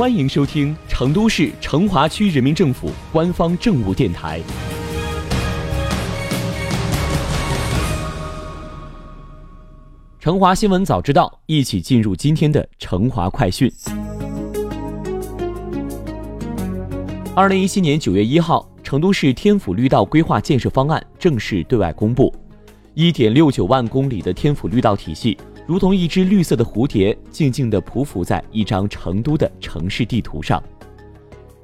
欢迎收听成都市成华区人民政府官方政务电台。成华新闻早知道，一起进入今天的成华快讯。二零一七年九月一号，成都市天府绿道规划建设方案正式对外公布。一点六九万公里的天府绿道体系，如同一只绿色的蝴蝶，静静地匍匐在一张成都的城市地图上。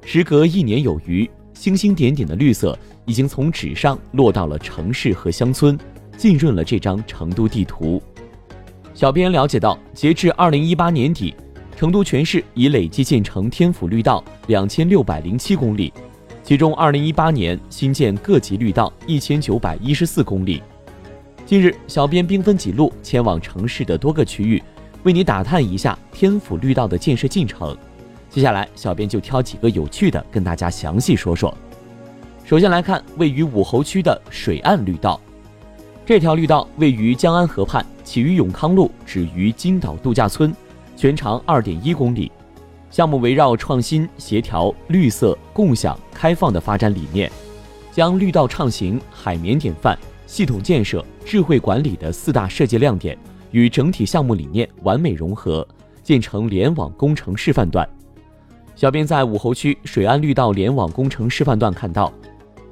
时隔一年有余，星星点点的绿色已经从纸上落到了城市和乡村，浸润了这张成都地图。小编了解到，截至二零一八年底，成都全市已累计建成天府绿道两千六百零七公里，其中二零一八年新建各级绿道一千九百一十四公里。近日，小编兵分几路前往城市的多个区域，为你打探一下天府绿道的建设进程。接下来，小编就挑几个有趣的跟大家详细说说。首先来看位于武侯区的水岸绿道。这条绿道位于江安河畔，起于永康路，止于金岛度假村，全长二点一公里。项目围绕创新、协调、绿色、共享、开放的发展理念，将绿道畅行、海绵典范、系统建设、智慧管理的四大设计亮点与整体项目理念完美融合，建成联网工程示范段。小编在武侯区水岸绿道联网工程示范段看到，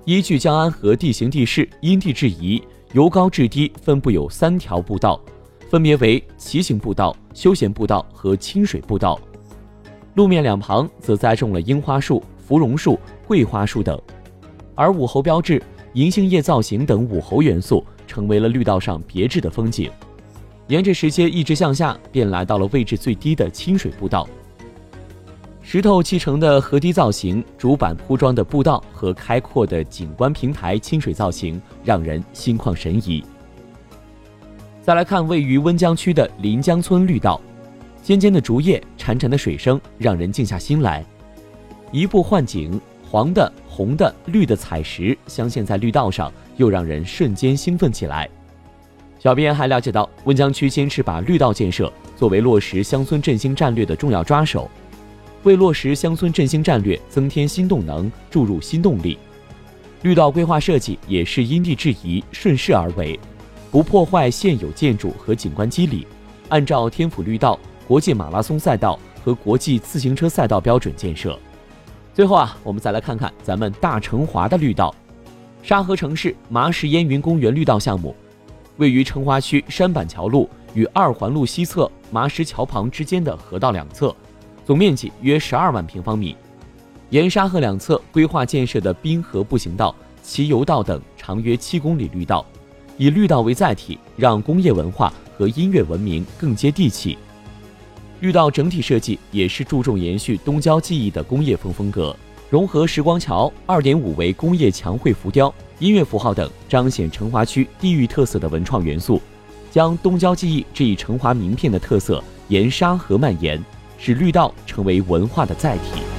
依据江安河地形地势，因地制宜。由高至低分布有三条步道，分别为骑行步道、休闲步道和清水步道。路面两旁则栽种了樱花树、芙蓉树、桂花树等，而武侯标志、银杏叶造型等武侯元素成为了绿道上别致的风景。沿着石阶一直向下，便来到了位置最低的清水步道。石头砌成的河堤造型、竹板铺装的步道和开阔的景观平台清水造型，让人心旷神怡。再来看位于温江区的临江村绿道，尖尖的竹叶、潺潺的水声，让人静下心来。移步换景，黄的、红的、绿的彩石镶嵌在绿道上，又让人瞬间兴奋起来。小编还了解到，温江区坚持把绿道建设作为落实乡村振兴战略的重要抓手。为落实乡村振兴战略增添新动能、注入新动力，绿道规划设计也是因地制宜、顺势而为，不破坏现有建筑和景观肌理，按照天府绿道、国际马拉松赛道和国际自行车赛道标准建设。最后啊，我们再来看看咱们大成华的绿道，沙河城市麻石烟云公园绿道项目，位于成华区山板桥路与二环路西侧麻石桥旁之间的河道两侧。总面积约十二万平方米，沿沙河两侧规划建设的滨河步行道、骑游道等长约七公里绿道，以绿道为载体，让工业文化和音乐文明更接地气。绿道整体设计也是注重延续东郊记忆的工业风风格，融合时光桥、二点五维工业墙绘浮雕、音乐符号等，彰显成华区地域特色的文创元素，将东郊记忆这一成华名片的特色沿沙河蔓延。使绿道成为文化的载体。